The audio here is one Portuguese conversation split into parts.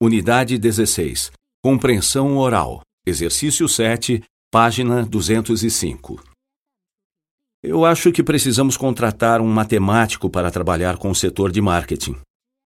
Unidade 16. Compreensão oral. Exercício 7, página 205. Eu acho que precisamos contratar um matemático para trabalhar com o setor de marketing.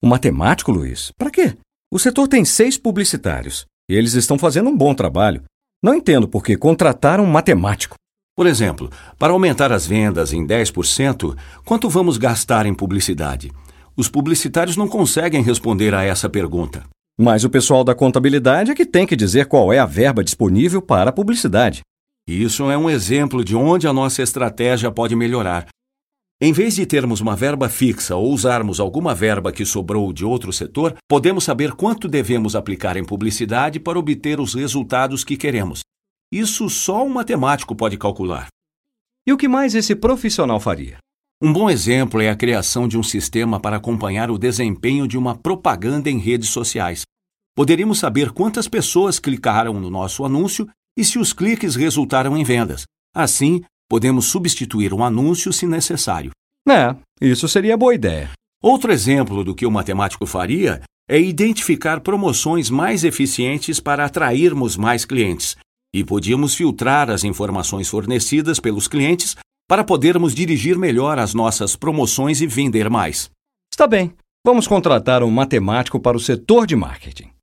Um matemático, Luiz? Para quê? O setor tem seis publicitários e eles estão fazendo um bom trabalho. Não entendo por que contratar um matemático. Por exemplo, para aumentar as vendas em 10%, quanto vamos gastar em publicidade? Os publicitários não conseguem responder a essa pergunta. Mas o pessoal da contabilidade é que tem que dizer qual é a verba disponível para a publicidade. Isso é um exemplo de onde a nossa estratégia pode melhorar. Em vez de termos uma verba fixa ou usarmos alguma verba que sobrou de outro setor, podemos saber quanto devemos aplicar em publicidade para obter os resultados que queremos. Isso só um matemático pode calcular. E o que mais esse profissional faria? Um bom exemplo é a criação de um sistema para acompanhar o desempenho de uma propaganda em redes sociais. Poderíamos saber quantas pessoas clicaram no nosso anúncio e se os cliques resultaram em vendas. Assim, podemos substituir um anúncio se necessário. É, isso seria boa ideia. Outro exemplo do que o matemático faria é identificar promoções mais eficientes para atrairmos mais clientes. E podíamos filtrar as informações fornecidas pelos clientes para podermos dirigir melhor as nossas promoções e vender mais. Está bem. Vamos contratar um matemático para o setor de marketing.